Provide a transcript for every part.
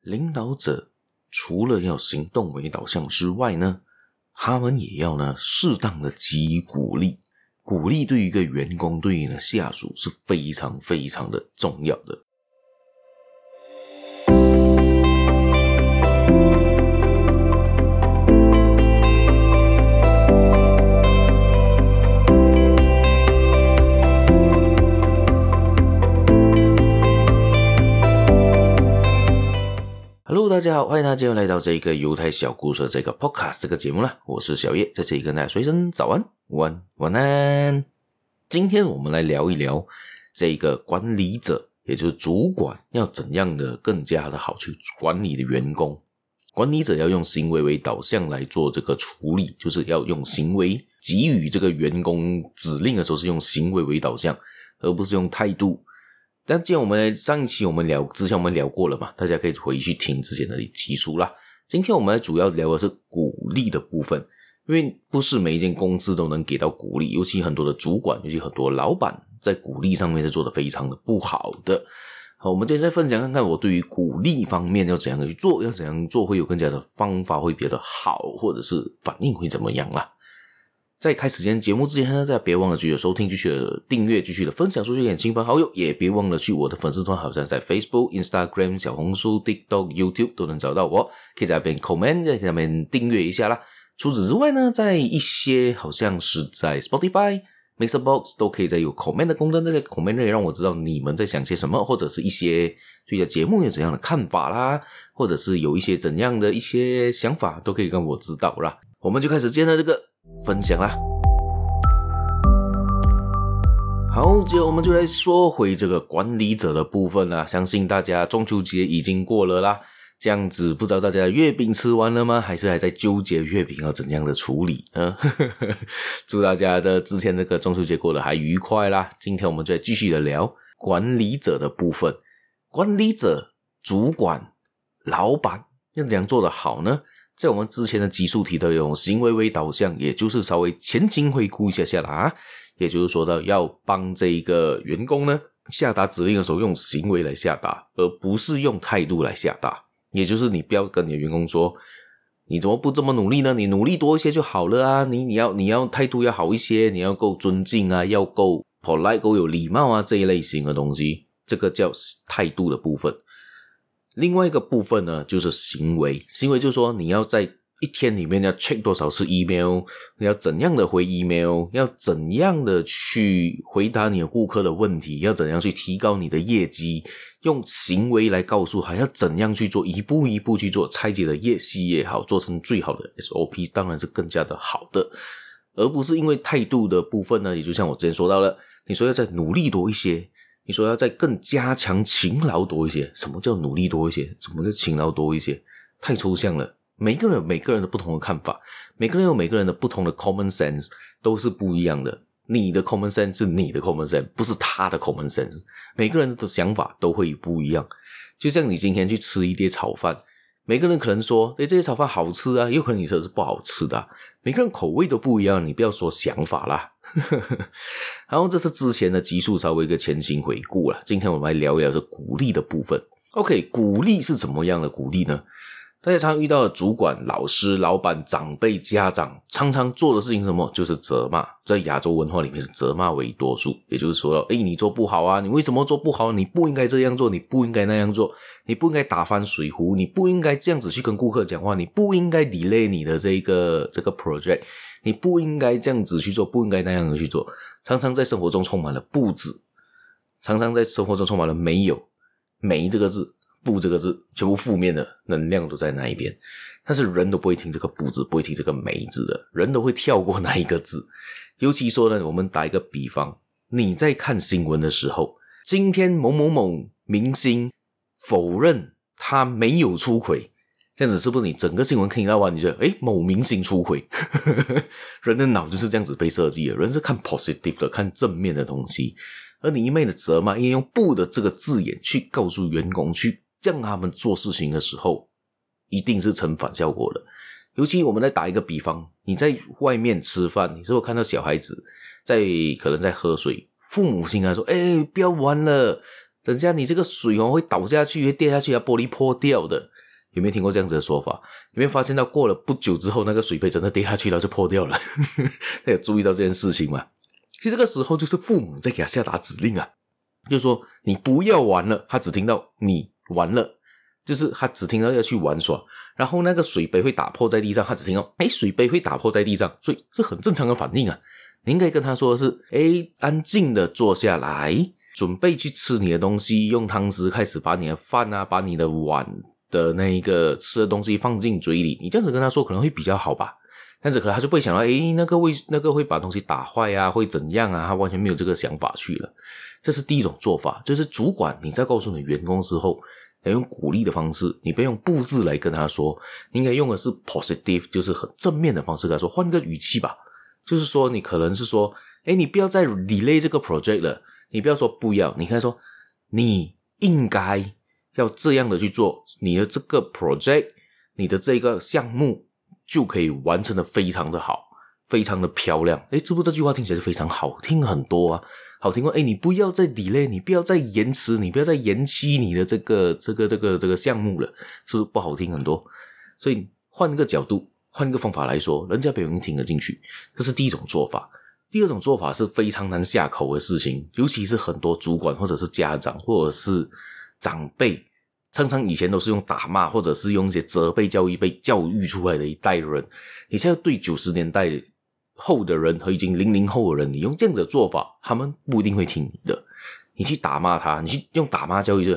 领导者除了要行动为导向之外呢，他们也要呢适当的给予鼓励。鼓励对于一个员工，对于呢下属是非常非常的重要的。大家好，欢迎大家又来到这个犹太小故事这个 Podcast 这个节目了。我是小叶，在这里跟大家说一声早安、晚、晚安。今天我们来聊一聊这个管理者，也就是主管要怎样的更加的好去管理的员工。管理者要用行为为导向来做这个处理，就是要用行为给予这个员工指令的时候是用行为为导向，而不是用态度。但既然我们上一期我们聊之前我们聊过了嘛，大家可以回去听之前的集数啦。今天我们主要聊的是鼓励的部分，因为不是每一间公司都能给到鼓励，尤其很多的主管，尤其很多老板在鼓励上面是做得非常的不好的。好，我们今天再分享看看我对于鼓励方面要怎样去做，要怎样做会有更加的方法会比较的好，或者是反应会怎么样啦。在开始今天节目之前呢，大家别忘了继续收听、继续订阅、继续的分享出去给亲朋好友，也别忘了去我的粉丝团，好像在 Facebook、Instagram、小红书、TikTok、YouTube 都能找到我，可以在那边 comment，在那边订阅一下啦。除此之外呢，在一些好像是在 Spotify、MixerBox 都可以在有 comment 的功能，在 comment 可以让我知道你们在想些什么，或者是一些对这节目有怎样的看法啦，或者是有一些怎样的一些想法，都可以跟我知道啦。我们就开始今天的这个。分享啦，好，接着我们就来说回这个管理者的部分啦。相信大家中秋节已经过了啦，这样子不知道大家的月饼吃完了吗？还是还在纠结月饼要怎样的处理啊？祝大家的之前这个中秋节过得还愉快啦。今天我们再继续的聊管理者的部分，管理者、主管、老板要怎样做得好呢？在我们之前的集数提到，用行为为导向，也就是稍微前情回顾一下下来啊，也就是说到要帮这一个员工呢下达指令的时候，用行为来下达，而不是用态度来下达。也就是你不要跟你的员工说，你怎么不这么努力呢？你努力多一些就好了啊！你你要你要态度要好一些，你要够尊敬啊，要够 polite，够有礼貌啊，这一类型的东西，这个叫态度的部分。另外一个部分呢，就是行为。行为就是说，你要在一天里面要 check 多少次 email，你要怎样的回 email，要怎样的去回答你的顾客的问题，要怎样去提高你的业绩，用行为来告诉他要怎样去做，一步一步去做，拆解的业绩也好，做成最好的 SOP，当然是更加的好的，而不是因为态度的部分呢，也就像我之前说到了，你说要再努力多一些。你说要再更加强勤劳多一些，什么叫努力多一些？什么叫勤劳多一些？太抽象了。每个人有每个人的不同的看法，每个人有每个人的不同的 common sense，都是不一样的。你的 common sense 是你的 common sense，不是他的 common sense。每个人的想法都会不一样。就像你今天去吃一碟炒饭，每个人可能说：“诶，这些炒饭好吃啊。”有可能你说是不好吃的。每个人口味都不一样，你不要说想法啦。然后这是之前的集数，稍微一个前行回顾了。今天我们来聊一聊这鼓励的部分。OK，鼓励是怎么样的鼓励呢？大家常遇到的主管、老师、老板、长辈、家长，常常做的事情什么？就是责骂。在亚洲文化里面是责骂为多数，也就是说，诶，你做不好啊，你为什么做不好？你不应该这样做，你不应该那样做，你不应该打翻水壶，你不应该这样子去跟顾客讲话，你不应该 delay 你的这个这个 project。你不应该这样子去做，不应该那样子去做。常常在生活中充满了不字，常常在生活中充满了没有、没这个字、不这个字，全部负面的能量都在那一边。但是人都不会听这个不字，不会听这个没字的，人都会跳过那一个字。尤其说呢，我们打一个比方，你在看新闻的时候，今天某某某明星否认他没有出轨。这样子是不是你整个新闻看到完，你觉得诶，某明星出轨？人的脑就是这样子被设计的，人是看 positive 的，看正面的东西。而你一昧的责骂，因为用“不”的这个字眼去告诉员工，去让他们做事情的时候，一定是成反效果的。尤其我们来打一个比方，你在外面吃饭，你是否看到小孩子在可能在喝水，父母亲啊说：“诶，不要玩了。”等下你这个水哦会倒下去，会掉下去，啊，玻璃破掉的。有没有听过这样子的说法？有没有发现到过了不久之后，那个水杯真的跌下去了，就破掉了？他有注意到这件事情吗？其实这个时候就是父母在给他下达指令啊，就是说你不要玩了，他只听到你玩了，就是他只听到要去玩耍，然后那个水杯会打破在地上，他只听到哎，水杯会打破在地上，所以是很正常的反应啊。你应该跟他说的是，哎，安静的坐下来，准备去吃你的东西，用汤匙开始把你的饭啊，把你的碗。的那一个吃的东西放进嘴里，你这样子跟他说可能会比较好吧？这样子可能他就不会想到，诶，那个会那个会把东西打坏啊，会怎样啊？他完全没有这个想法去了。这是第一种做法，就是主管你在告诉你员工之后，要用鼓励的方式，你不要用布置来跟他说，你应该用的是 positive，就是很正面的方式跟他说，换个语气吧，就是说你可能是说，诶，你不要再 delay 这个 project 了，你不要说不要，你可以说你应该。要这样的去做，你的这个 project，你的这个项目就可以完成的非常的好，非常的漂亮。诶，是不是这句话听起来就非常好听很多啊？好听过？诶，你不要再 delay，你不要再延迟，你不要再延期你的这个这个这个这个项目了，是不是不好听很多？所以换一个角度，换一个方法来说，人家不容易听得进去。这是第一种做法。第二种做法是非常难下口的事情，尤其是很多主管或者是家长或者是。长辈常常以前都是用打骂，或者是用一些责备教育被教育出来的一代人。你现在对九十年代后的人和已经零零后的人，你用这样子的做法，他们不一定会听你的。你去打骂他，你去用打骂教育，就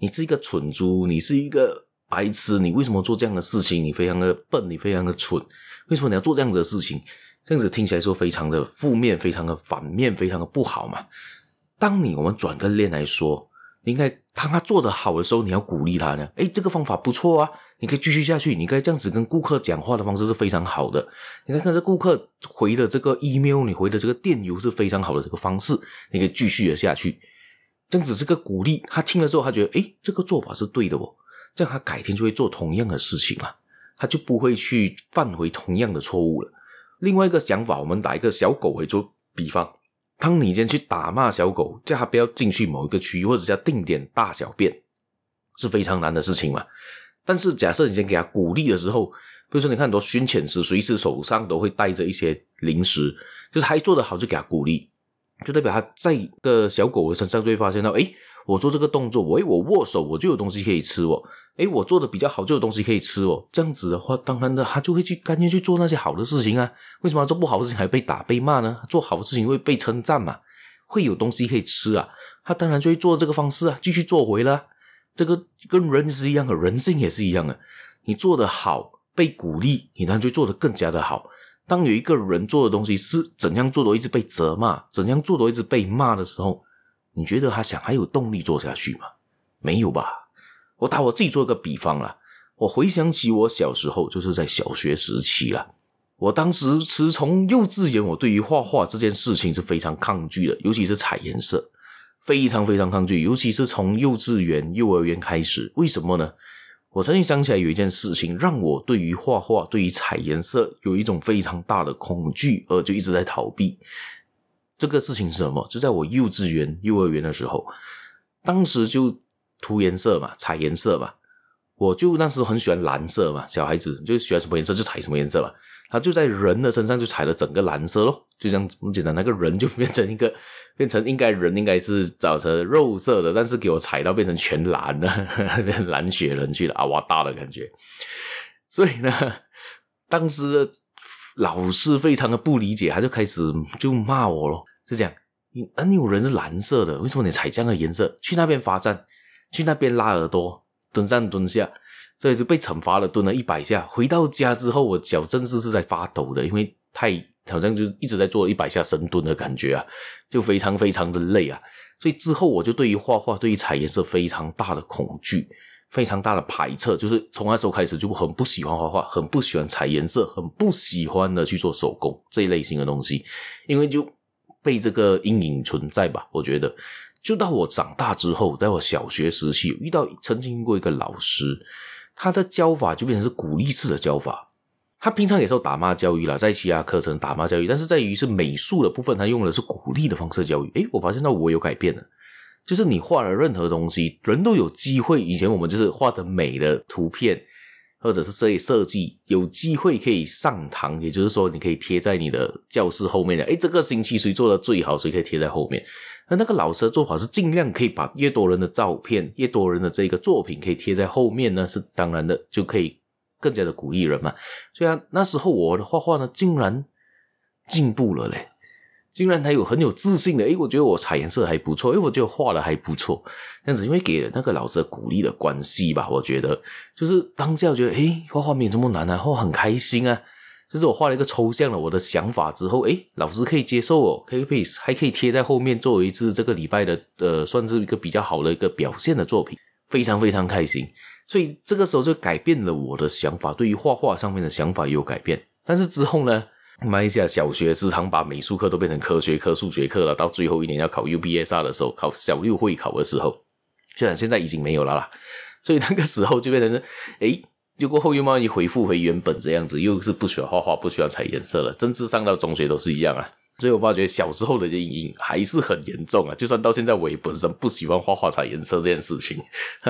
你是一个蠢猪，你是一个白痴，你为什么做这样的事情？你非常的笨，你非常的蠢，为什么你要做这样子的事情？这样子听起来说非常的负面，非常的反面，非常的不好嘛。当你我们转个念来说。你应该当他做得好的时候，你要鼓励他呢。诶，这个方法不错啊，你可以继续下去。你可以这样子跟顾客讲话的方式是非常好的。你看看这顾客回的这个 email，你回的这个电邮是非常好的这个方式，你可以继续的下去。这样子是个鼓励，他听了之后，他觉得诶，这个做法是对的哦。这样他改天就会做同样的事情了，他就不会去犯回同样的错误了。另外一个想法，我们打一个小狗为做比方。当你今天去打骂小狗，叫它不要进去某一个区域，或者叫定点大小便，是非常难的事情嘛。但是假设你先给他鼓励的时候，比如说你看很多训犬师，随时手上都会带着一些零食，就是他做得好就给他鼓励，就代表他在一个小狗的身上就会发现到，诶我做这个动作，我诶我握手，我就有东西可以吃哦。诶我做的比较好，就有东西可以吃哦。这样子的话，当然的，他就会去甘愿去做那些好的事情啊。为什么做不好的事情还被打被骂呢？做好的事情会被称赞嘛，会有东西可以吃啊。他当然就会做这个方式啊，继续做回了。这个跟人是一样的，人性也是一样的。你做得好，被鼓励，你当然就做得更加的好。当有一个人做的东西是怎样做都一直被责骂，怎样做都一直被骂的时候。你觉得他想还有动力做下去吗？没有吧。我打我自己做一个比方啦，我回想起我小时候，就是在小学时期啦。我当时是从幼稚园，我对于画画这件事情是非常抗拒的，尤其是彩颜色，非常非常抗拒。尤其是从幼稚园、幼儿园开始，为什么呢？我曾经想起来有一件事情，让我对于画画、对于彩颜色有一种非常大的恐惧，而就一直在逃避。这个事情是什么？就在我幼稚园、幼儿园的时候，当时就涂颜色嘛，彩颜色嘛。我就那时候很喜欢蓝色嘛，小孩子就喜欢什么颜色就彩什么颜色嘛。他就在人的身上就踩了整个蓝色咯，就这样简单。那个人就变成一个，变成应该人应该是长成肉色的，但是给我踩到变成全蓝了，变蓝血人去了，啊，哇大的感觉。所以呢，当时的。老师非常的不理解，他就开始就骂我咯，就这样，你啊，你有人是蓝色的，为什么你踩这样的颜色？去那边罚站，去那边拉耳朵，蹲上蹲下，所以就被惩罚了，蹲了一百下。回到家之后，我脚真是是在发抖的，因为太好像就一直在做一百下深蹲的感觉啊，就非常非常的累啊。所以之后我就对于画画，对于彩颜色非常大的恐惧。非常大的排斥，就是从那时候开始就很不喜欢画画，很不喜欢彩颜色，很不喜欢的去做手工这一类型的东西，因为就被这个阴影存在吧。我觉得，就到我长大之后，在我小学时期遇到曾经遇过一个老师，他的教法就变成是鼓励式的教法。他平常也受打骂教育啦，在其他课程打骂教育，但是在于是美术的部分，他用的是鼓励的方式教育。诶，我发现到我有改变了。就是你画了任何东西，人都有机会。以前我们就是画的美的图片，或者是设计设计，有机会可以上堂，也就是说，你可以贴在你的教室后面的。诶，这个星期谁做的最好，谁可以贴在后面。那那个老师的做法是尽量可以把越多人的照片、越多人的这个作品可以贴在后面呢，是当然的，就可以更加的鼓励人嘛。所以啊，那时候我的画画呢，竟然进步了嘞。竟然还有很有自信的，诶，我觉得我彩颜色还不错，诶，我觉得画的还不错，这样子，因为给了那个老师的鼓励的关系吧，我觉得就是当下我觉得，诶，画画没这么难啊，画很开心啊，就是我画了一个抽象的我的想法之后，诶，老师可以接受哦，可以可以还可以贴在后面作为一次这个礼拜的呃，算是一个比较好的一个表现的作品，非常非常开心，所以这个时候就改变了我的想法，对于画画上面的想法也有改变，但是之后呢？马来西亚小学时常把美术课都变成科学课、数学课了。到最后一年要考 UBSR 的时候，考小六会考的时候，虽然现在已经没有了啦。所以那个时候就变成是，诶，就过后又慢慢回复回原本这样子，又是不喜欢画画，不喜欢彩颜色了。甚至上到中学都是一样啊。所以我发觉小时候的阴影还是很严重啊。就算到现在，我也本身不喜欢画画彩颜色这件事情。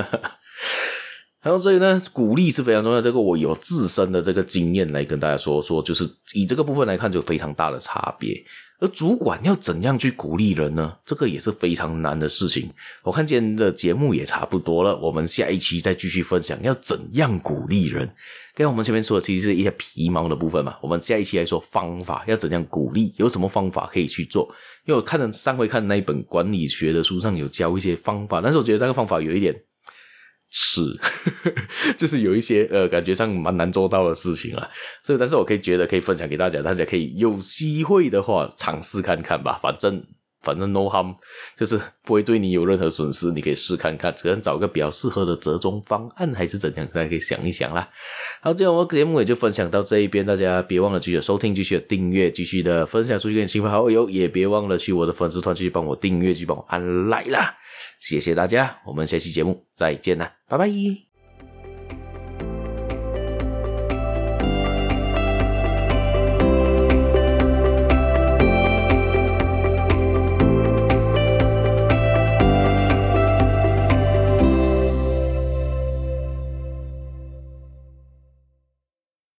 然后，所以呢，鼓励是非常重要。这个我有自身的这个经验来跟大家说说，就是以这个部分来看，就非常大的差别。而主管要怎样去鼓励人呢？这个也是非常难的事情。我看今天的节目也差不多了，我们下一期再继续分享要怎样鼓励人。跟我们前面说的其实是一些皮毛的部分嘛，我们下一期来说方法要怎样鼓励，有什么方法可以去做？因为我看了上回看那一本管理学的书上有教一些方法，但是我觉得那个方法有一点。是，就是有一些呃，感觉上蛮难做到的事情啊，所以，但是我可以觉得可以分享给大家，大家可以有机会的话尝试看看吧，反正反正 no harm，就是不会对你有任何损失，你可以试看看，可能找个比较适合的折中方案还是怎样，大家可以想一想啦。好，今天我们节目也就分享到这一边，大家别忘了继续收听，继续订阅，继续的分享出去给亲朋好友，也别忘了去我的粉丝团去帮我订阅，去帮我按 like 啦。谢谢大家，我们下期节目再见啦，拜拜。